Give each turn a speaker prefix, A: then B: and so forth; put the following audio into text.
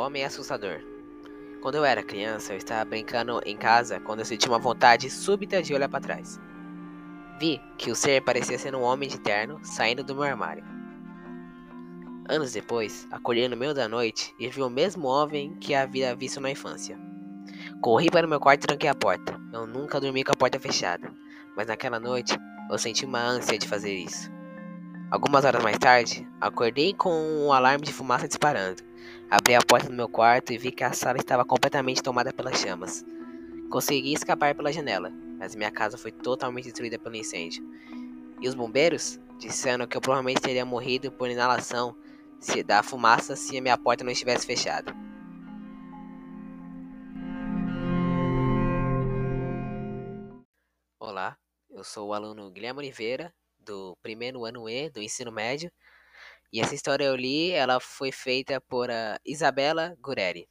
A: Homem Assustador. Quando eu era criança, eu estava brincando em casa quando eu senti uma vontade súbita de olhar para trás. Vi que o ser parecia ser um homem de terno saindo do meu armário. Anos depois, acordei no meio da noite e vi o mesmo homem que havia visto na infância. Corri para o meu quarto e tranquei a porta. Eu nunca dormi com a porta fechada, mas naquela noite eu senti uma ânsia de fazer isso. Algumas horas mais tarde, acordei com um alarme de fumaça disparando. Abri a porta do meu quarto e vi que a sala estava completamente tomada pelas chamas. Consegui escapar pela janela, mas minha casa foi totalmente destruída pelo incêndio. E os bombeiros disseram que eu provavelmente teria morrido por inalação se da fumaça se a minha porta não estivesse fechada. Olá, eu sou o aluno Guilherme Oliveira do primeiro ano E do ensino médio. E essa história eu li, ela foi feita por Isabela Gureri.